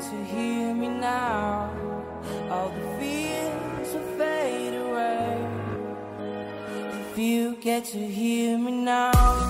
To hear me now, all the fears will fade away. If you get to hear me now.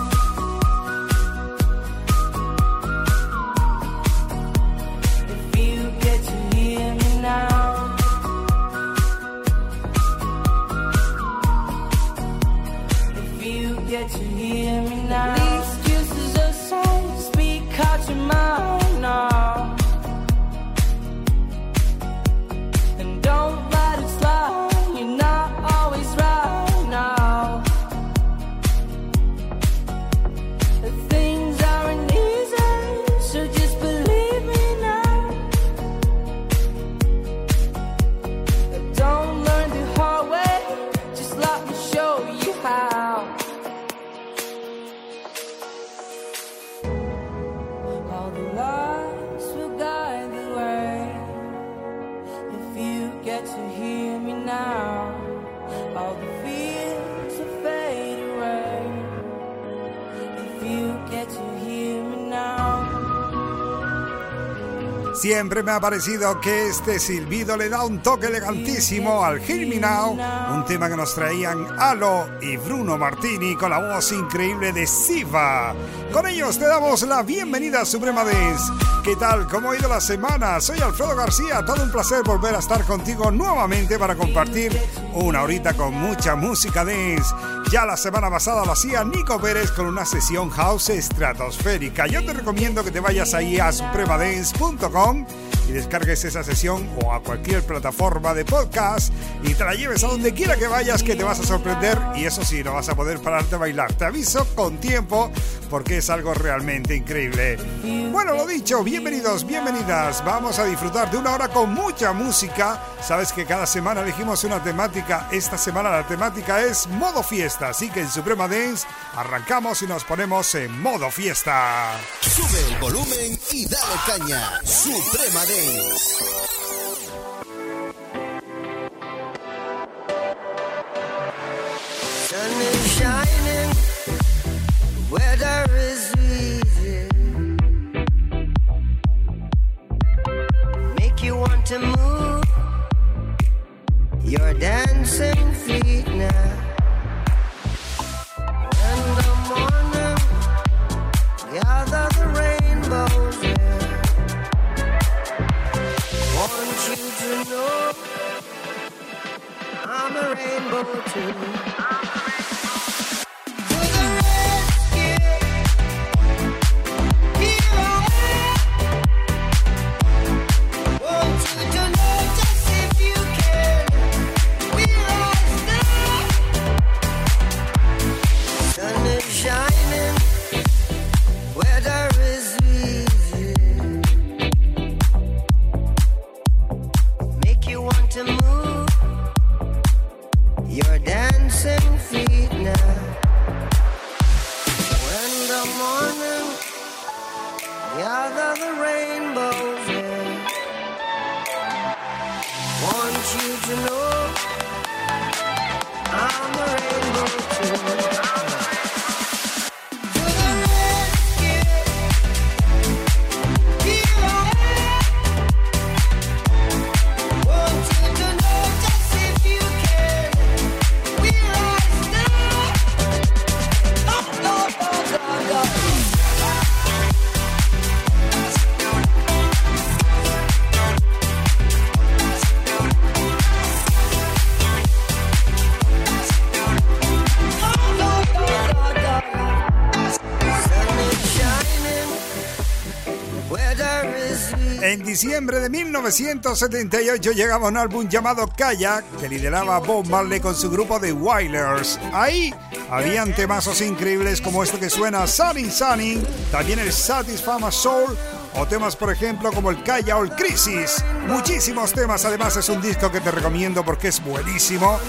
Me ha parecido que este silbido le da un toque elegantísimo al Now, un tema que nos traían Alo y Bruno Martini con la voz increíble de Siva. Con ellos te damos la bienvenida a Suprema Dance. ¿Qué tal? ¿Cómo ha ido la semana? Soy Alfredo García, todo un placer volver a estar contigo nuevamente para compartir una horita con mucha música dance. Ya la semana pasada lo hacía Nico Pérez con una sesión house estratosférica. Yo te recomiendo que te vayas ahí a supremadance.com y descargues esa sesión o a cualquier plataforma de podcast y te la lleves a donde quiera que vayas que te vas a sorprender y eso sí, no vas a poder pararte a bailar. Te aviso con tiempo porque es algo realmente increíble. Bueno, lo dicho, bienvenidos, bienvenidas. Vamos a disfrutar de una hora con mucha música. Sabes que cada semana elegimos una temática. Esta semana la temática es modo fiesta, así que en Suprema Dance arrancamos y nos ponemos en modo fiesta. Sube el volumen y dale caña. Suprema Dance. Sun is shining, weather is easy. Make you want to move your dancing feet now. I'm a rainbow too. Diciembre de 1978 llegaba un álbum llamado Kayak que lideraba Bob Marley con su grupo de Wailers. Ahí habían temazos increíbles como este que suena Sunny Sunny, también el Satisfama Soul o temas por ejemplo como el Kaya o el Crisis. Muchísimos temas, además es un disco que te recomiendo porque es buenísimo.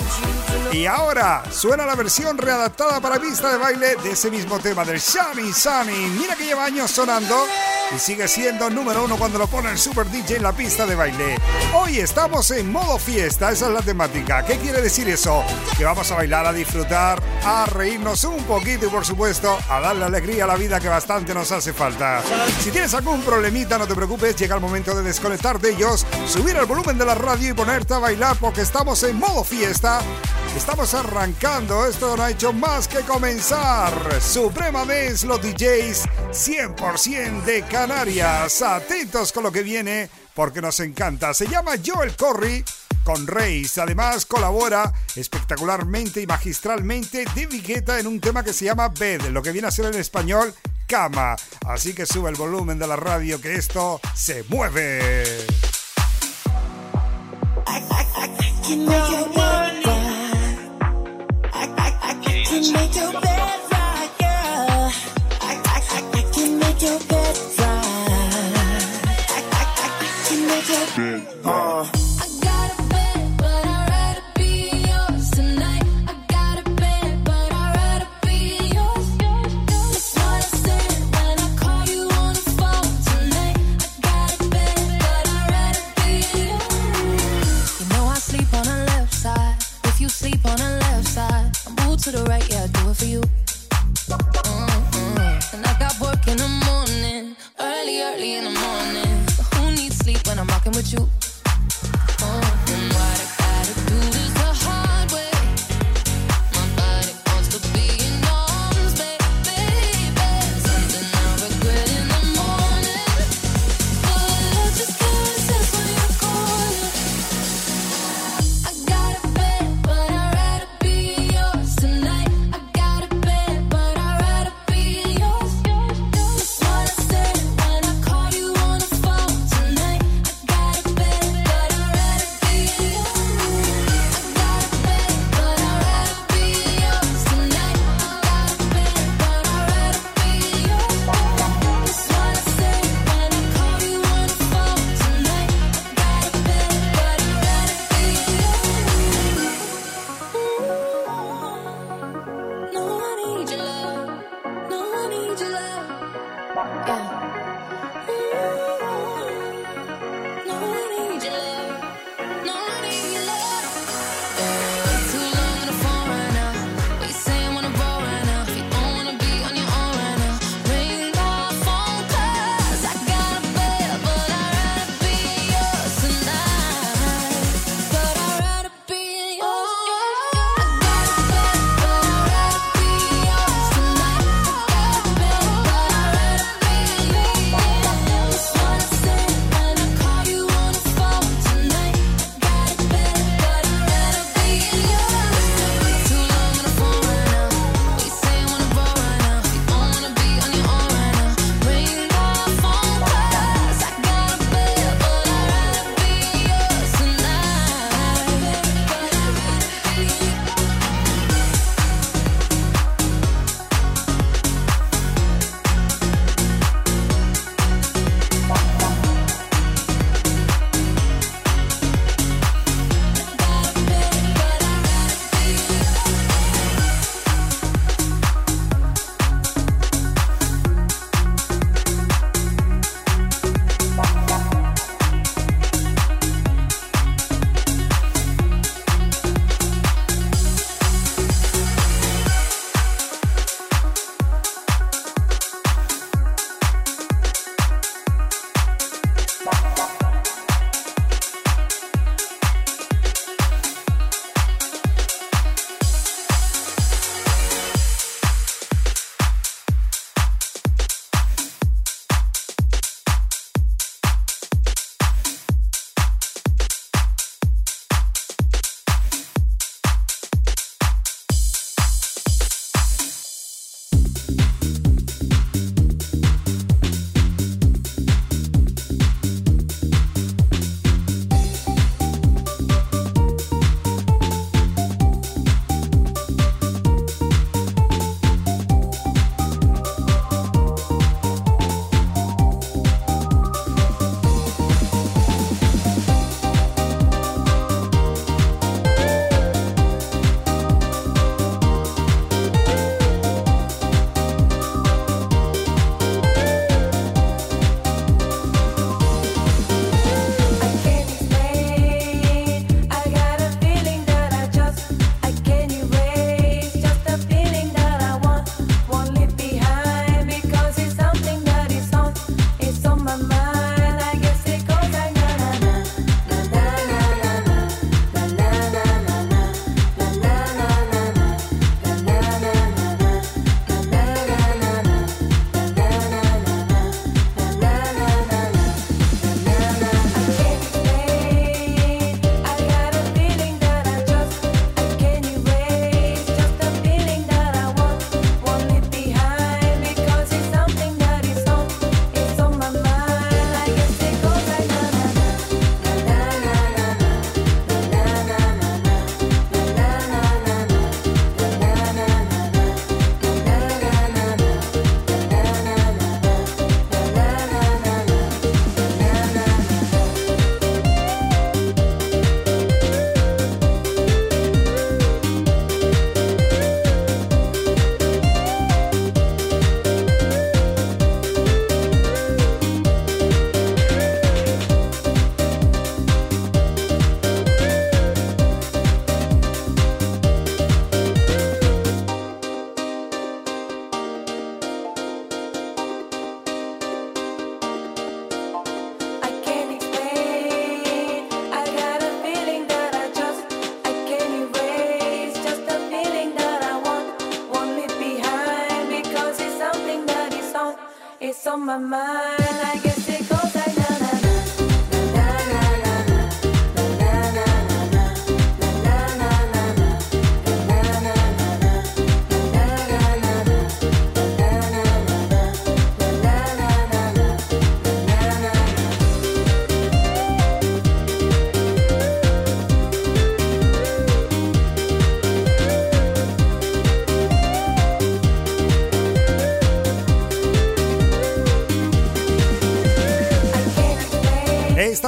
Y ahora suena la versión readaptada para pista de baile de ese mismo tema del Sunny Sunny. Mira que lleva años sonando y sigue siendo número uno cuando lo pone el Super DJ en la pista de baile. Hoy estamos en modo fiesta, esa es la temática. ¿Qué quiere decir eso? Que vamos a bailar, a disfrutar, a reírnos un poquito y por supuesto a darle alegría a la vida que bastante nos hace falta. Si tienes algún problemita, no te preocupes, llega el momento de desconectar de ellos, subir el volumen de la radio y ponerte a bailar porque estamos en modo fiesta. Estamos arrancando, esto no ha hecho más que comenzar. Suprema Dance, los DJs 100% de Canarias. Atentos con lo que viene porque nos encanta. Se llama Joel Corry con Reis. Además colabora espectacularmente y magistralmente de Guetta en un tema que se llama Bed, lo que viene a ser en español cama. Así que sube el volumen de la radio que esto se mueve.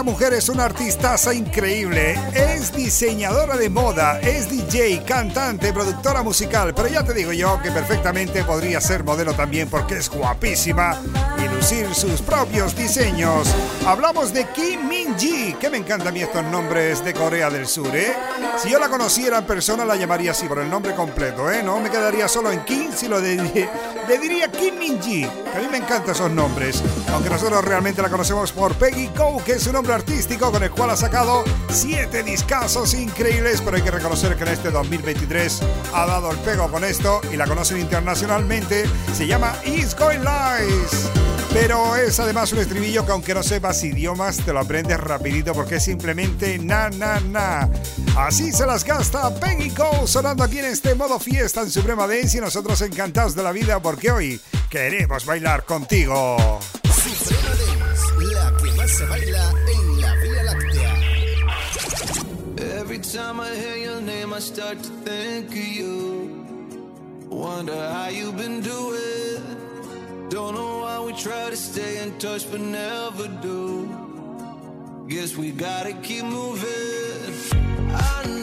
Esta mujer es una artistaza increíble, es diseñadora de moda, es DJ, cantante, productora musical, pero ya te digo yo que perfectamente podría ser modelo también porque es guapísima y lucir sus propios diseños. Hablamos de Kim Min Ji, que me encantan a mí estos nombres de Corea del Sur, ¿eh? Si yo la conociera en persona la llamaría así por el nombre completo, ¿eh? No me quedaría solo en Kim, si lo de, le diría Kim Min Ji, que a mí me encantan esos nombres, aunque nosotros realmente la conocemos por Peggy Go, que es su nombre artístico con el cual ha sacado siete discazos increíbles, pero hay que reconocer que en este 2023 ha dado el pego con esto y la conocen internacionalmente. Se llama It's Going Lies. Pero es además un estribillo que aunque no sepas idiomas te lo aprendes rapidito porque es simplemente na na na. Así se las gasta Peggy Go sonando aquí en este modo fiesta en Suprema Dance y nosotros encantados de la vida porque hoy queremos bailar contigo. Suprema Dance, la que más se baila en la Vía Láctea. Every time I hear your name, I start to think of you. Wonder how you've been doing. Don't know why we try to stay in touch, but never do. Guess we gotta keep moving. I know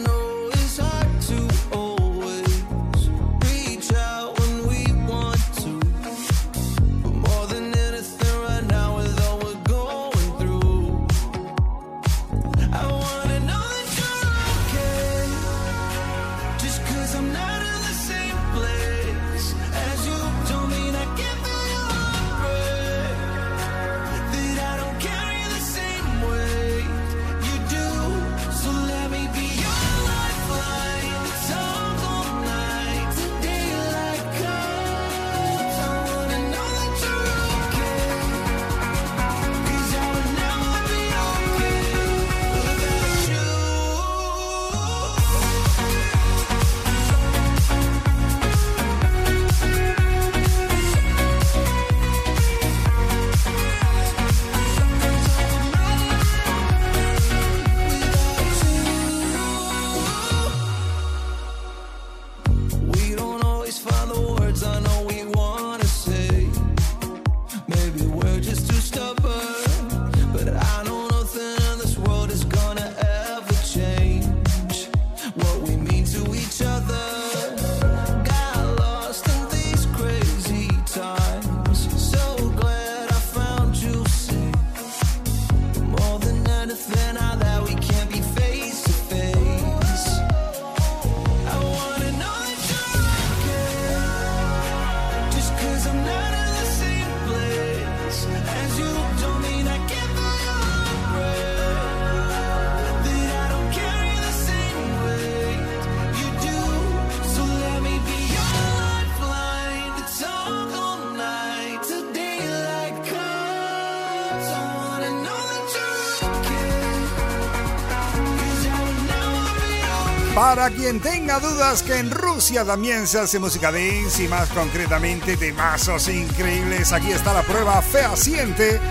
Para quien tenga dudas que en Rusia también se hace música dance y más concretamente de mazos increíbles, aquí está la prueba fehaciente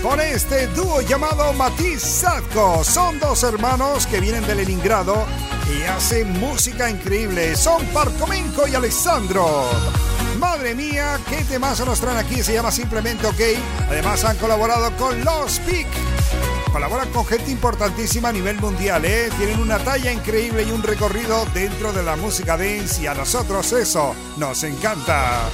con este dúo llamado Matiz Sadko. Son dos hermanos que vienen de Leningrado y hacen música increíble. Son Parkomenko y Alessandro. Madre mía, qué temazo nos traen aquí, se llama simplemente OK. Además han colaborado con Los Peak. Colaboran con gente importantísima a nivel mundial, ¿eh? Tienen una talla increíble y un recorrido dentro de la música dance y a nosotros eso nos encanta.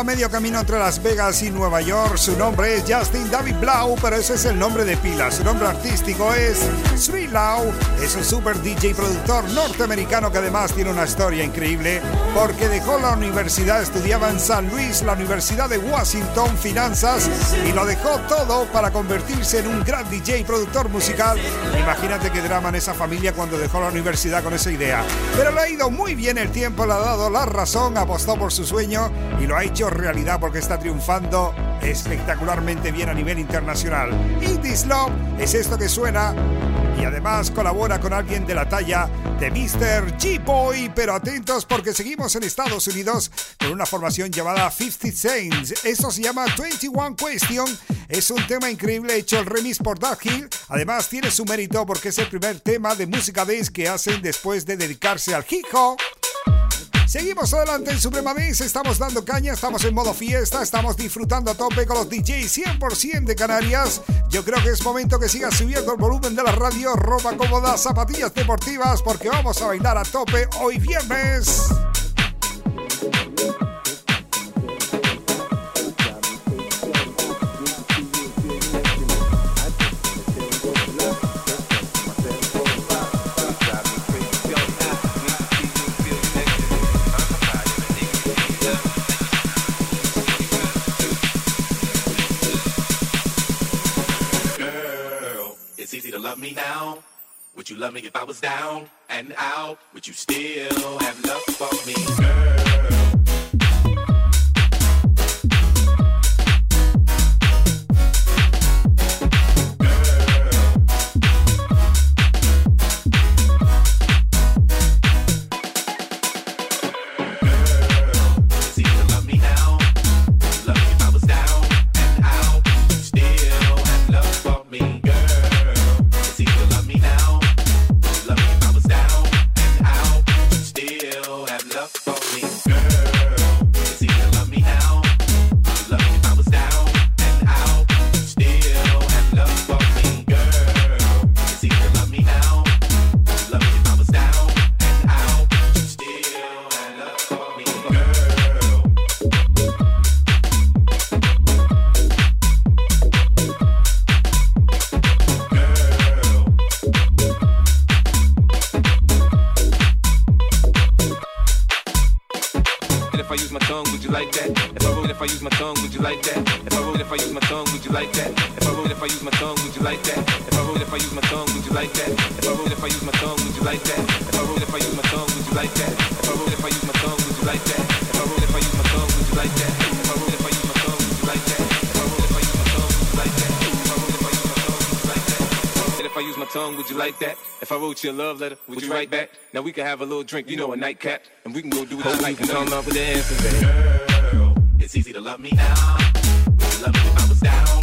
A medio camino entre Las Vegas y Nueva York. Su nombre es Justin David Blau, pero ese es el nombre de pila. Su nombre artístico es Sweet Lau. Es un super DJ productor norteamericano que además tiene una historia increíble porque dejó la universidad, estudiaba en San Luis, la Universidad de Washington, finanzas, y lo dejó todo para convertirse en un gran DJ productor musical. Imagínate qué drama en esa familia cuando dejó la universidad con esa idea. Pero le ha ido muy bien el tiempo, le ha dado la razón, apostó por su sueño y lo ha hecho realidad porque está triunfando espectacularmente bien a nivel internacional. It is Love es esto que suena y además colabora con alguien de la talla de Mr. G-Boy. Pero atentos porque seguimos en Estados Unidos con una formación llamada 50 Saints. Esto se llama 21 Question. Es un tema increíble hecho el remix por Doug Hill. Además tiene su mérito porque es el primer tema de música dance que hacen después de dedicarse al hip hop. Seguimos adelante en Suprema Dance, estamos dando caña, estamos en modo fiesta, estamos disfrutando a tope con los DJs 100% de Canarias. Yo creo que es momento que sigas subiendo el volumen de la radio, ropa cómoda, zapatillas deportivas, porque vamos a bailar a tope hoy viernes. Me now. Would you love me if I was down and out? Would you still have love for me, girl? You like that? If I wrote, if I use my tongue, would you like that? If I wrote, if I use my tongue, would you like that? If I wrote, if I use my tongue, would you like that? If I wrote, if I use my tongue, would you like that? If I wrote, if I use my tongue, would you like that? If I wrote, if I use my tongue, would you like that? If I wrote, if I use my tongue, would you like that? If I if I use my tongue, would you like that? If I wrote, if I use my tongue, would you like that? If I wrote, if I use my tongue, would you like that? And if I use my tongue, would you like that? If I wrote you a love letter, would you write back? Now we can have a little drink, you know, a nightcap, and we can go do what you like and come up with the answers, baby. It's easy to love me now. Love me if I was down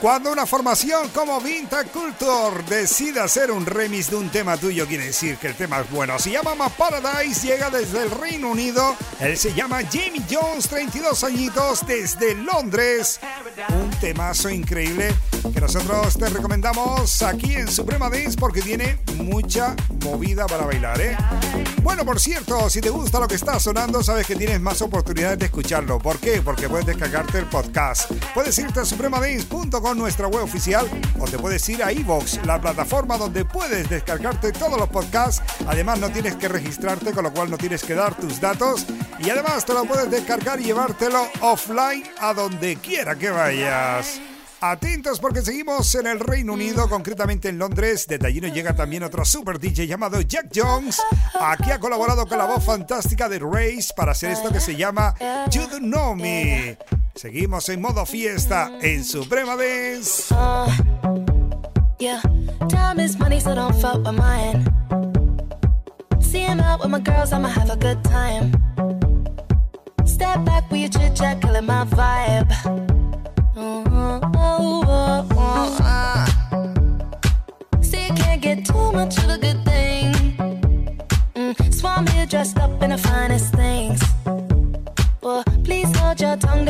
Cuando una formación como Vinta Culture decide hacer un remix de un tema tuyo, quiere decir que el tema es bueno. Se llama My Paradise, llega desde el Reino Unido. Él se llama Jamie Jones, 32 añitos, desde Londres. Un temazo increíble que nosotros te recomendamos aquí en Suprema Dance porque tiene mucha movida para bailar, ¿eh? Bueno, por cierto, si te gusta lo que está sonando, sabes que tienes más oportunidades de escucharlo. ¿Por qué? Porque puedes descargarte el podcast. Puedes irte a supremadance.com, nuestra web oficial, o te puedes ir a iVoox, la plataforma donde puedes descargarte todos los podcasts. Además, no tienes que registrarte, con lo cual no tienes que dar tus datos. Y además, te lo puedes descargar y llevártelo offline a donde quiera que vayas. Atentos porque seguimos en el Reino Unido, concretamente en Londres. Desde allí nos llega también otro super DJ llamado Jack Jones. Aquí ha colaborado con la voz fantástica de Race para hacer esto que se llama You Don't Know Me. Seguimos en modo fiesta en Suprema Dance.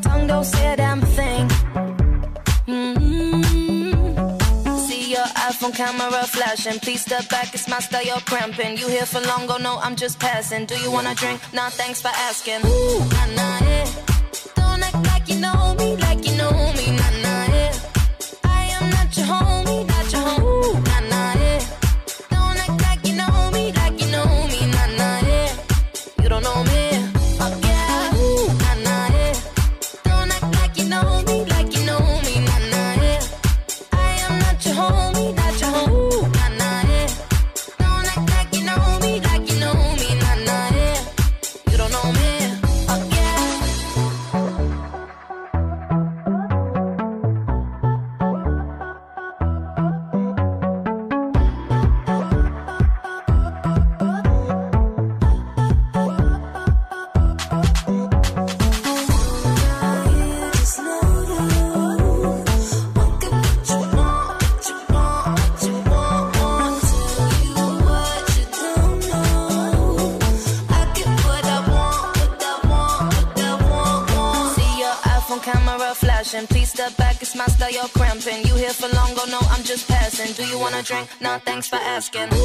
tongue don't say a damn thing. Mm-hmm. See your iPhone camera flashing. Please step back, it's my style, you're cramping. You here for long, go no, I'm just passing. Do you wanna drink? Nah, thanks for asking. Ooh, nah, nah, yeah. Don't act like you know me, like you know me, nah, nah. drink, no thanks for asking.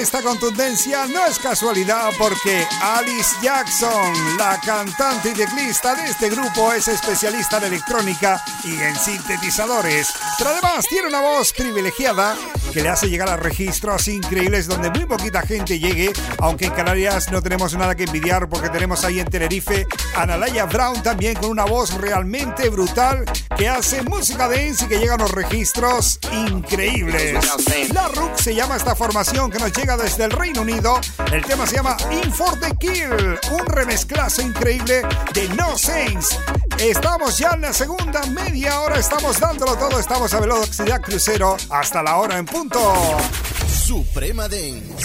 Esta contundencia no es casualidad porque Alice Jackson, la cantante y teclista de este grupo, es especialista en electrónica y en sintetizadores, pero además tiene una voz privilegiada que le hace llegar a registros increíbles donde muy poquita gente llegue, aunque en Canarias no tenemos nada que envidiar porque tenemos ahí en Tenerife a Nalaya Brown también con una voz realmente brutal que hace música dance y que llega a los registros increíbles. La Rook se llama esta formación que nos llega desde el Reino Unido. El tema se llama In for the Kill, un remezclazo increíble de No Saints. Estamos ya en la segunda media hora, estamos dándolo todo, estamos a velocidad crucero hasta la hora en punto. Suprema Dance.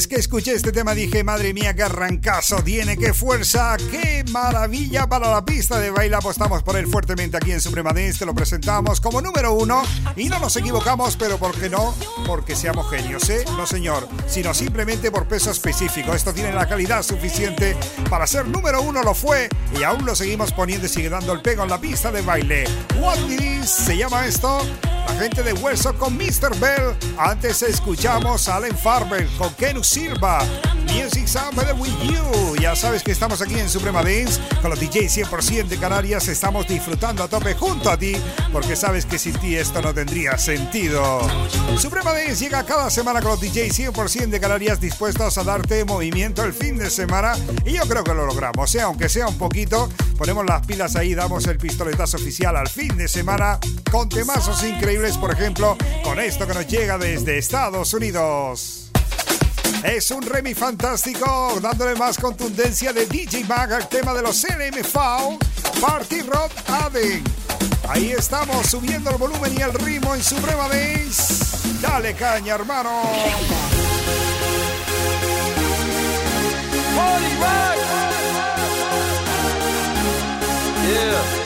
Vez que escuché este tema dije, madre mía, qué arrancazo tiene, qué fuerza, qué maravilla para la pista de baile. Apostamos por él fuertemente aquí en Suprema Dance, te lo presentamos como número uno y no nos equivocamos, pero ¿por qué no? Porque seamos genios, ¿eh? No señor, sino simplemente por peso específico. Esto tiene la calidad suficiente para ser número uno, lo fue y aún lo seguimos poniendo y sigue dando el pego en la pista de baile. What Is se llama esto. La gente de Hueso con Mr. Bell. Antes escuchamos a Allen Farber con Kenu Silva. Music Sound With You. Ya sabes que estamos aquí en Suprema Dance con los DJs 100% de Canarias. Estamos disfrutando a tope junto a ti porque sabes que sin ti esto no tendría sentido. Suprema Dance llega cada semana con los DJs 100% de Canarias dispuestos a darte movimiento el fin de semana y yo creo que lo logramos, ¿eh? aunque sea un poquito. Ponemos las pilas ahí, damos el pistoletazo oficial al fin de semana con temazos increíbles, por ejemplo, con esto que nos llega desde Estados Unidos. Es un remix fantástico, dándole más contundencia de DJ Mag al tema de los LMV, Party Rock Aden. Ahí estamos subiendo el volumen y el ritmo en Suprema Dance. Dale caña, hermano. Yeah.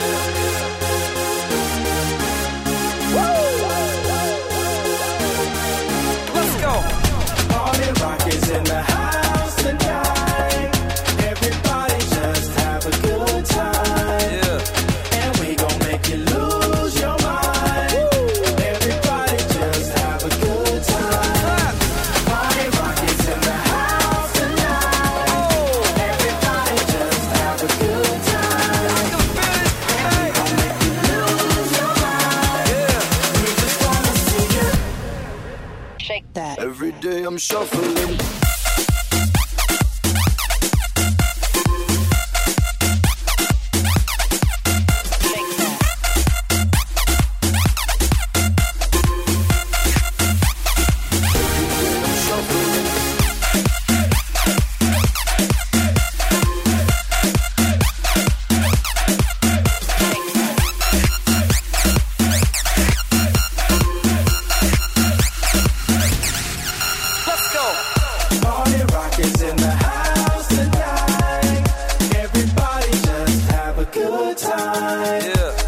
Yeah.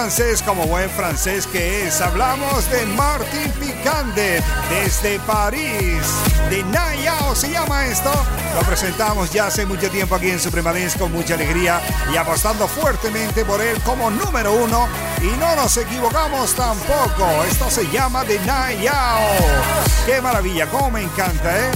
Francés, como buen francés que es. Hablamos de Martin Picandet, desde París. De Nayao se llama esto. Lo presentamos ya hace mucho tiempo aquí en Suprema con mucha alegría y apostando fuertemente por él como número uno. Y no nos equivocamos tampoco. Esto se llama de Nayao. Qué maravilla, cómo me encanta, ¿eh?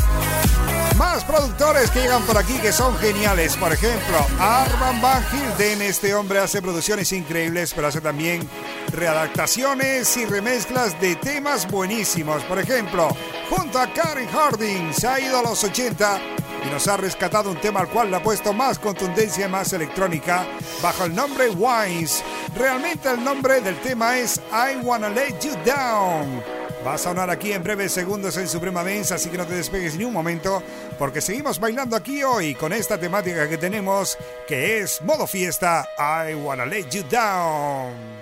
Más productores que llegan por aquí que son geniales. Por ejemplo, Arman Van Hilden. Este hombre hace producciones increíbles, pero hace también readaptaciones y remezclas de temas buenísimos. Por ejemplo, junto a Karen Harding, se ha ido a los 80 y nos ha rescatado un tema al cual le ha puesto más contundencia y más electrónica bajo el nombre Wines. Realmente el nombre del tema es I Wanna Let You Down. Va a sonar aquí en breves segundos en Suprema Dance, así que no te despegues ni un momento, porque seguimos bailando aquí hoy con esta temática que tenemos, que es modo fiesta, I Wanna Let You Down.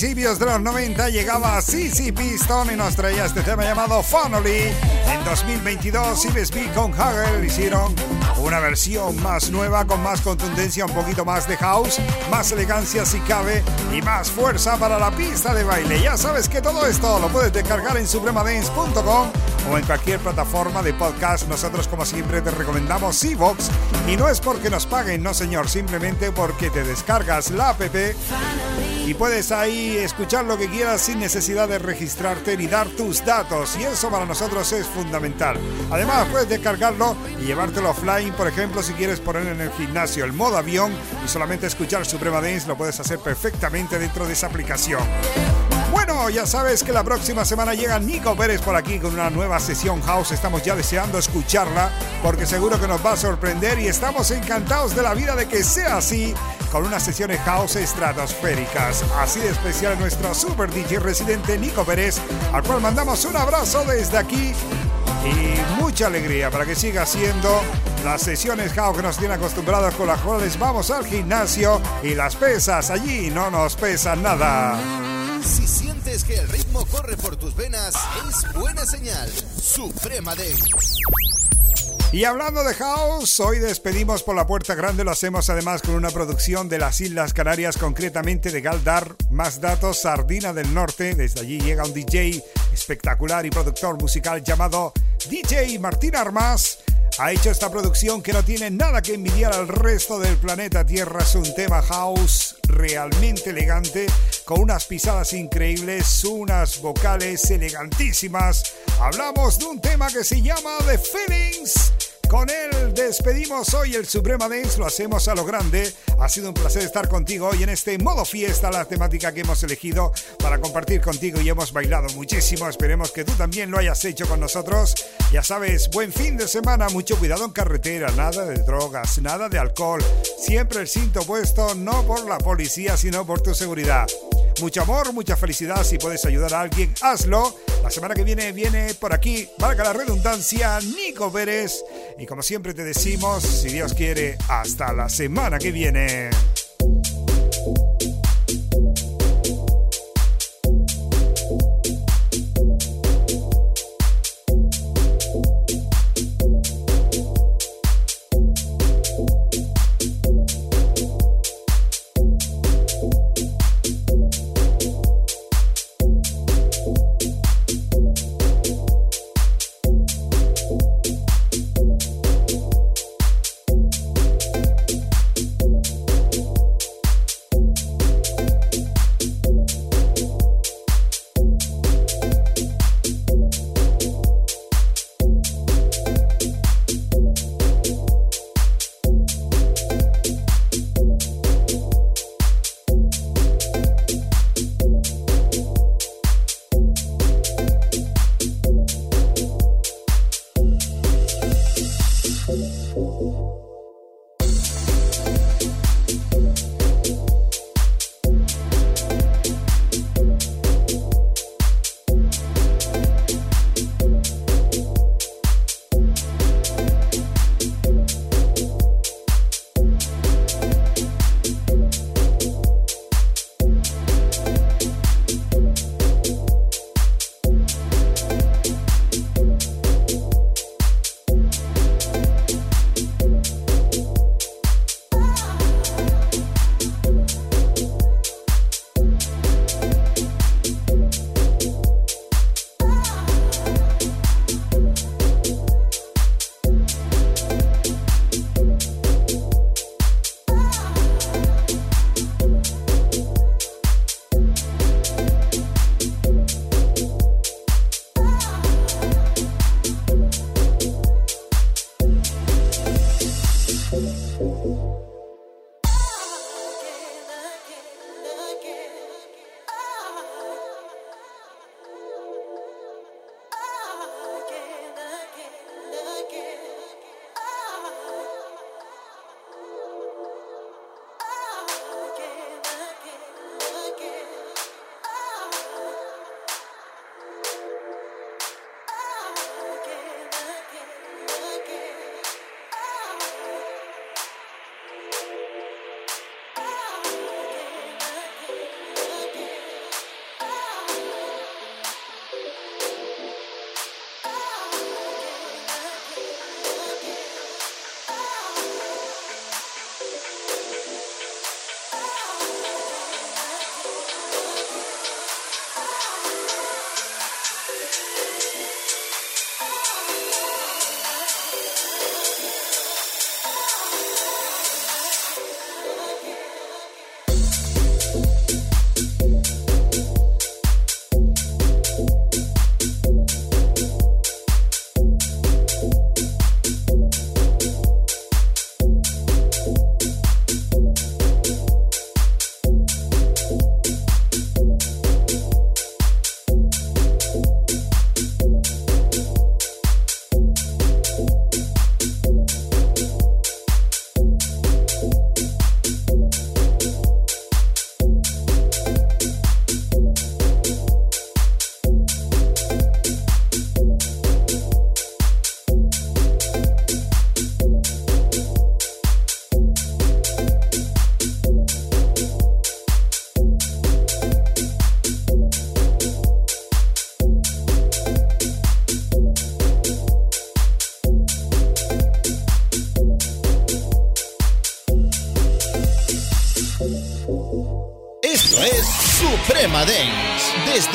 Principios de los 90 llegaba CC Piston y nos traía este tema llamado Funnily. En 2022, CBSB con Hagel hicieron una versión más nueva, con más contundencia, un poquito más de house, más elegancia si cabe y más fuerza para la pista de baile. Ya sabes que todo esto lo puedes descargar en supremadance.com o en cualquier plataforma de podcast. Nosotros, como siempre, te recomendamos Evox y no es porque nos paguen, no señor, simplemente porque te descargas la app y puedes ahí escuchar lo que quieras sin necesidad de registrarte ni dar tus datos y eso para nosotros es fundamental. Además puedes descargarlo y llevártelo offline, por ejemplo, si quieres poner en el gimnasio el modo avión y solamente escuchar Suprema Dance, lo puedes hacer perfectamente dentro de esa aplicación. Bueno, ya sabes que la próxima semana llega Nico Pérez por aquí con una nueva sesión house. Estamos ya deseando escucharla porque seguro que nos va a sorprender y estamos encantados de la vida de que sea así con unas sesiones house estratosféricas. Así de especial nuestro super DJ residente Nico Pérez, al cual mandamos un abrazo desde aquí y mucha alegría para que siga haciendo las sesiones house que nos tiene acostumbrados con las cuales vamos al gimnasio y las pesas allí no nos pesan nada. Si sientes que el ritmo corre por tus venas, es buena señal. Suprema Dance. Y hablando de house, hoy despedimos por la puerta grande, lo hacemos además con una producción de las Islas Canarias, concretamente de Galdar, más datos, Sardina del Norte, desde allí llega un DJ espectacular y productor musical llamado DJ Martín Armas. Ha hecho esta producción que no tiene nada que envidiar al resto del planeta Tierra. Es un tema house realmente elegante, con unas pisadas increíbles, unas vocales elegantísimas. Hablamos de un tema que se llama The Feelings. Con él despedimos hoy el Suprema Dance, lo hacemos a lo grande. Ha sido un placer estar contigo hoy en este modo fiesta, la temática que hemos elegido para compartir contigo y hemos bailado muchísimo. Esperemos que tú también lo hayas hecho con nosotros. Ya sabes, buen fin de semana, mucho cuidado en carretera, nada de drogas, nada de alcohol. Siempre el cinto puesto, no por la policía, sino por tu seguridad. Mucho amor, mucha felicidad. Si puedes ayudar a alguien, hazlo. La semana que viene viene por aquí, valga la redundancia, Nico Pérez. Y como siempre te decimos, si Dios quiere, hasta la semana que viene.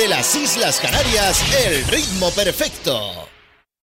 Desde las Islas Canarias, el ritmo perfecto.